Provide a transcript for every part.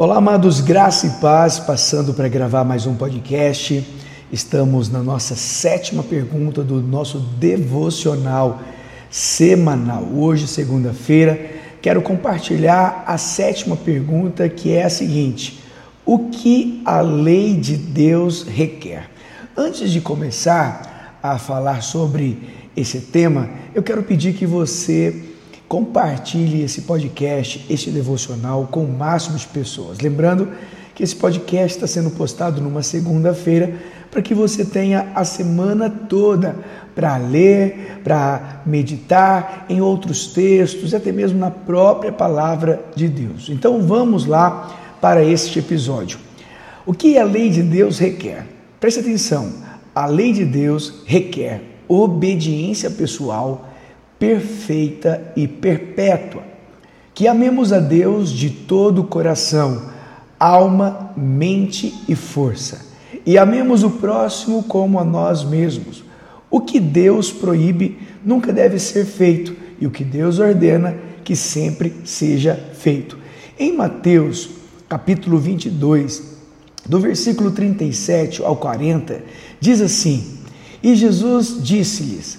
Olá, amados, graça e paz, passando para gravar mais um podcast. Estamos na nossa sétima pergunta do nosso devocional semanal. Hoje, segunda-feira, quero compartilhar a sétima pergunta que é a seguinte: O que a lei de Deus requer? Antes de começar a falar sobre esse tema, eu quero pedir que você compartilhe esse podcast, este devocional com o máximo de pessoas. Lembrando que esse podcast está sendo postado numa segunda-feira para que você tenha a semana toda para ler, para meditar em outros textos, até mesmo na própria palavra de Deus. Então vamos lá para este episódio. O que a lei de Deus requer? Preste atenção. A lei de Deus requer obediência pessoal perfeita e perpétua. Que amemos a Deus de todo o coração, alma, mente e força. E amemos o próximo como a nós mesmos. O que Deus proíbe nunca deve ser feito, e o que Deus ordena que sempre seja feito. Em Mateus, capítulo 22, do versículo 37 ao 40, diz assim: E Jesus disse-lhes: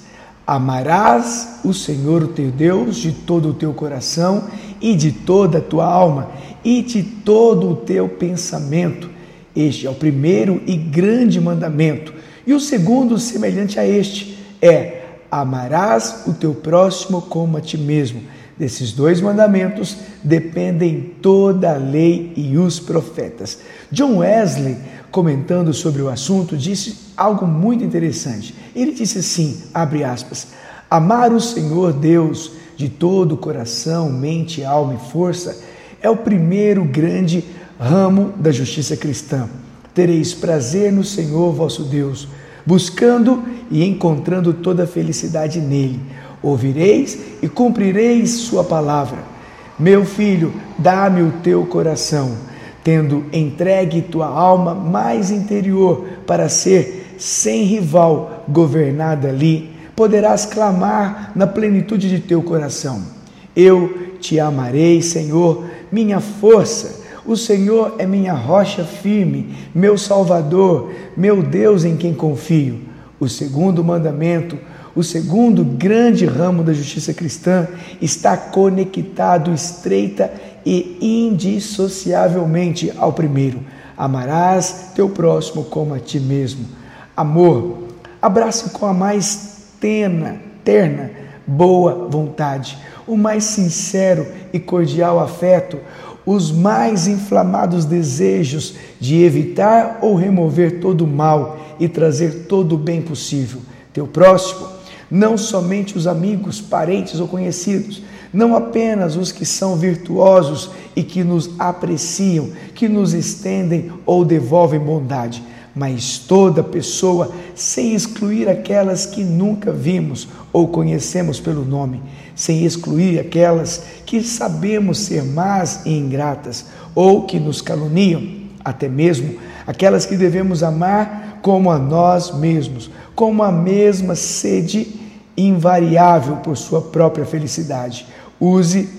Amarás o Senhor, teu Deus, de todo o teu coração e de toda a tua alma e de todo o teu pensamento. Este é o primeiro e grande mandamento. E o segundo, semelhante a este, é: amarás o teu próximo como a ti mesmo. Desses dois mandamentos dependem toda a lei e os profetas. John Wesley, comentando sobre o assunto, disse algo muito interessante. Ele disse assim, abre aspas, amar o Senhor Deus de todo o coração, mente, alma e força é o primeiro grande ramo da justiça cristã. Tereis prazer no Senhor vosso Deus, buscando e encontrando toda a felicidade nele. Ouvireis e cumprireis sua palavra. Meu filho, dá-me o teu coração, tendo entregue tua alma mais interior para ser sem rival, governada ali, poderás clamar na plenitude de teu coração. Eu te amarei, Senhor, minha força. O Senhor é minha rocha firme, meu Salvador, meu Deus em quem confio. O segundo mandamento, o segundo grande ramo da justiça cristã, está conectado estreita e indissociavelmente ao primeiro. Amarás teu próximo como a ti mesmo amor. Abrace com a mais tena, terna, boa vontade, o mais sincero e cordial afeto, os mais inflamados desejos de evitar ou remover todo o mal e trazer todo o bem possível. Teu próximo, não somente os amigos, parentes ou conhecidos, não apenas os que são virtuosos e que nos apreciam, que nos estendem ou devolvem bondade, mas toda pessoa, sem excluir aquelas que nunca vimos ou conhecemos pelo nome, sem excluir aquelas que sabemos ser más e ingratas ou que nos caluniam, até mesmo aquelas que devemos amar como a nós mesmos, com a mesma sede invariável por sua própria felicidade. Use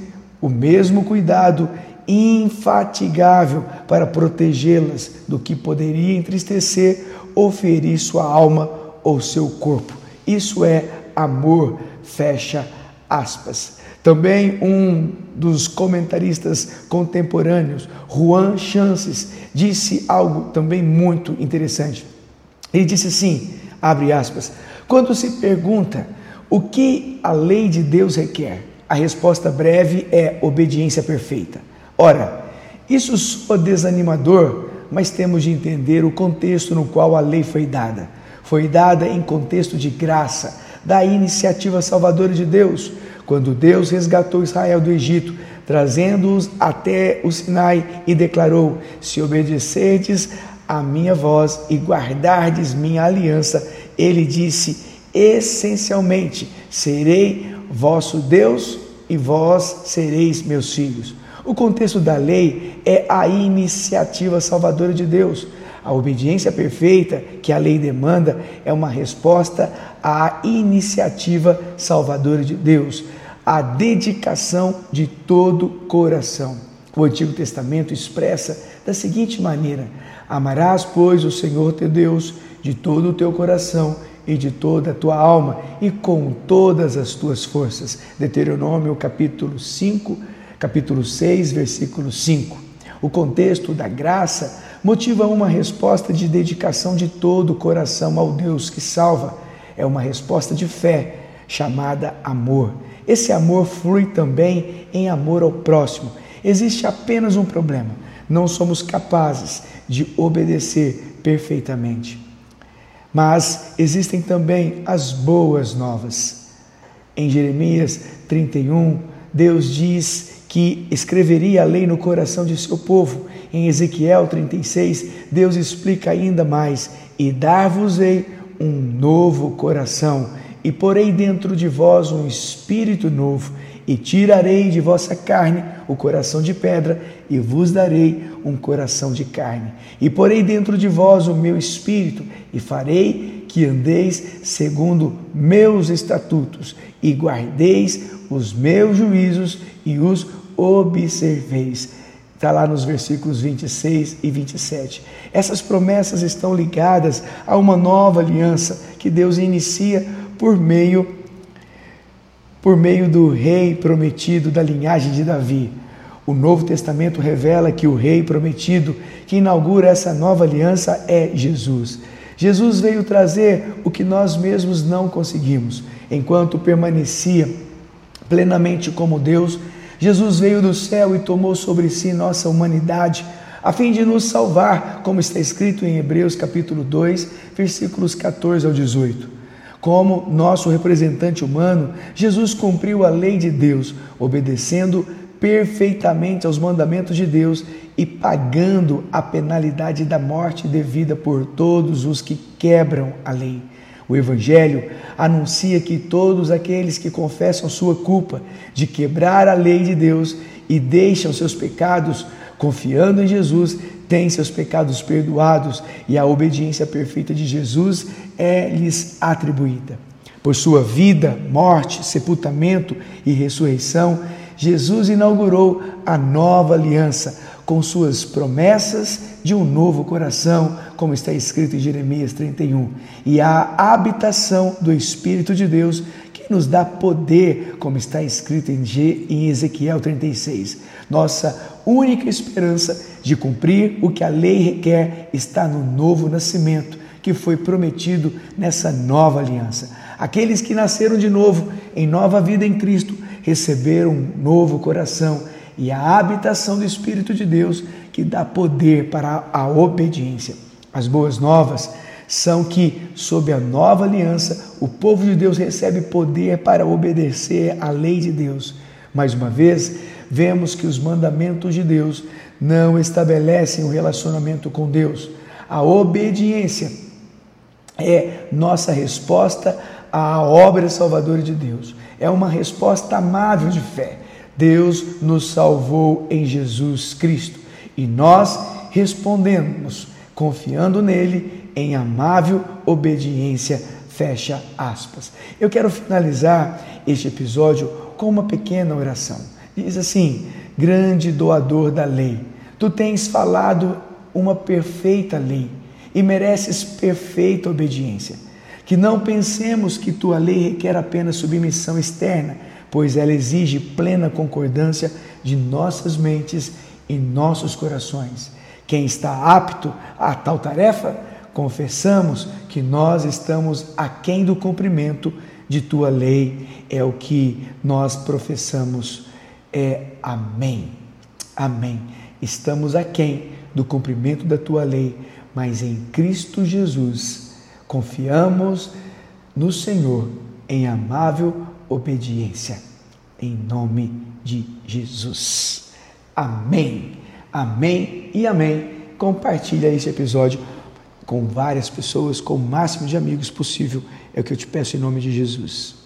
o mesmo cuidado infatigável para protegê-las do que poderia entristecer ou ferir sua alma ou seu corpo. Isso é amor, fecha aspas. Também um dos comentaristas contemporâneos, Juan Chances, disse algo também muito interessante. Ele disse assim, abre aspas, quando se pergunta o que a lei de Deus requer, a resposta breve é obediência perfeita. Ora, isso soa desanimador, mas temos de entender o contexto no qual a lei foi dada. Foi dada em contexto de graça, da iniciativa salvadora de Deus, quando Deus resgatou Israel do Egito, trazendo-os até o Sinai e declarou: Se obedecerdes a minha voz e guardardes minha aliança, ele disse essencialmente: Serei vosso Deus e vós sereis meus filhos. O contexto da lei é a iniciativa salvadora de Deus. A obediência perfeita que a lei demanda é uma resposta à iniciativa salvadora de Deus, a dedicação de todo coração. O Antigo Testamento expressa da seguinte maneira: Amarás, pois, o Senhor teu Deus de todo o teu coração e de toda a tua alma e com todas as tuas forças. Deuteronômio capítulo 5, capítulo 6, versículo 5. O contexto da graça motiva uma resposta de dedicação de todo o coração ao Deus que salva. É uma resposta de fé, chamada amor. Esse amor flui também em amor ao próximo. Existe apenas um problema: não somos capazes de obedecer perfeitamente. Mas existem também as boas novas. Em Jeremias 31, Deus diz que escreveria a lei no coração de seu povo. Em Ezequiel 36, Deus explica ainda mais: E dar-vos-ei um novo coração, e porei dentro de vós um espírito novo, e tirarei de vossa carne o coração de pedra, e vos darei um coração de carne. E porei dentro de vós o meu espírito, e farei que andeis segundo meus estatutos, e guardeis os meus juízos e os observeis. Está lá nos versículos 26 e 27. Essas promessas estão ligadas a uma nova aliança que Deus inicia por meio por meio do rei prometido da linhagem de Davi. O Novo Testamento revela que o rei prometido que inaugura essa nova aliança é Jesus. Jesus veio trazer o que nós mesmos não conseguimos. Enquanto permanecia plenamente como Deus, Jesus veio do céu e tomou sobre si nossa humanidade, a fim de nos salvar, como está escrito em Hebreus capítulo 2, versículos 14 ao 18. Como nosso representante humano, Jesus cumpriu a lei de Deus, obedecendo perfeitamente aos mandamentos de Deus e pagando a penalidade da morte devida por todos os que quebram a lei. O Evangelho anuncia que todos aqueles que confessam sua culpa de quebrar a lei de Deus e deixam seus pecados confiando em Jesus, têm seus pecados perdoados e a obediência perfeita de Jesus é-lhes atribuída. Por sua vida, morte, sepultamento e ressurreição, Jesus inaugurou a nova aliança com suas promessas de um novo coração, como está escrito em Jeremias 31, e a habitação do Espírito de Deus que nos dá poder, como está escrito em Ezequiel 36. Nossa única esperança de cumprir o que a lei requer está no novo nascimento que foi prometido nessa nova aliança. Aqueles que nasceram de novo em nova vida em Cristo receberam um novo coração e a habitação do Espírito de Deus que dá poder para a obediência. As boas novas são que, sob a nova aliança, o povo de Deus recebe poder para obedecer à lei de Deus. Mais uma vez, vemos que os mandamentos de Deus não estabelecem o um relacionamento com Deus. A obediência é nossa resposta à obra salvadora de Deus. É uma resposta amável de fé. Deus nos salvou em Jesus Cristo e nós respondemos confiando nele em amável obediência. Fecha aspas. Eu quero finalizar este episódio com uma pequena oração. Diz assim: Grande doador da lei, tu tens falado uma perfeita lei e mereces perfeita obediência. Que não pensemos que tua lei requer apenas submissão externa, pois ela exige plena concordância de nossas mentes e nossos corações. Quem está apto a tal tarefa, confessamos que nós estamos aquém do cumprimento de tua lei, é o que nós professamos é amém. Amém. Estamos aquém do cumprimento da tua lei, mas em Cristo Jesus confiamos no Senhor em amável obediência. Em nome de Jesus. Amém. Amém e amém. Compartilha esse episódio com várias pessoas, com o máximo de amigos possível. É o que eu te peço em nome de Jesus.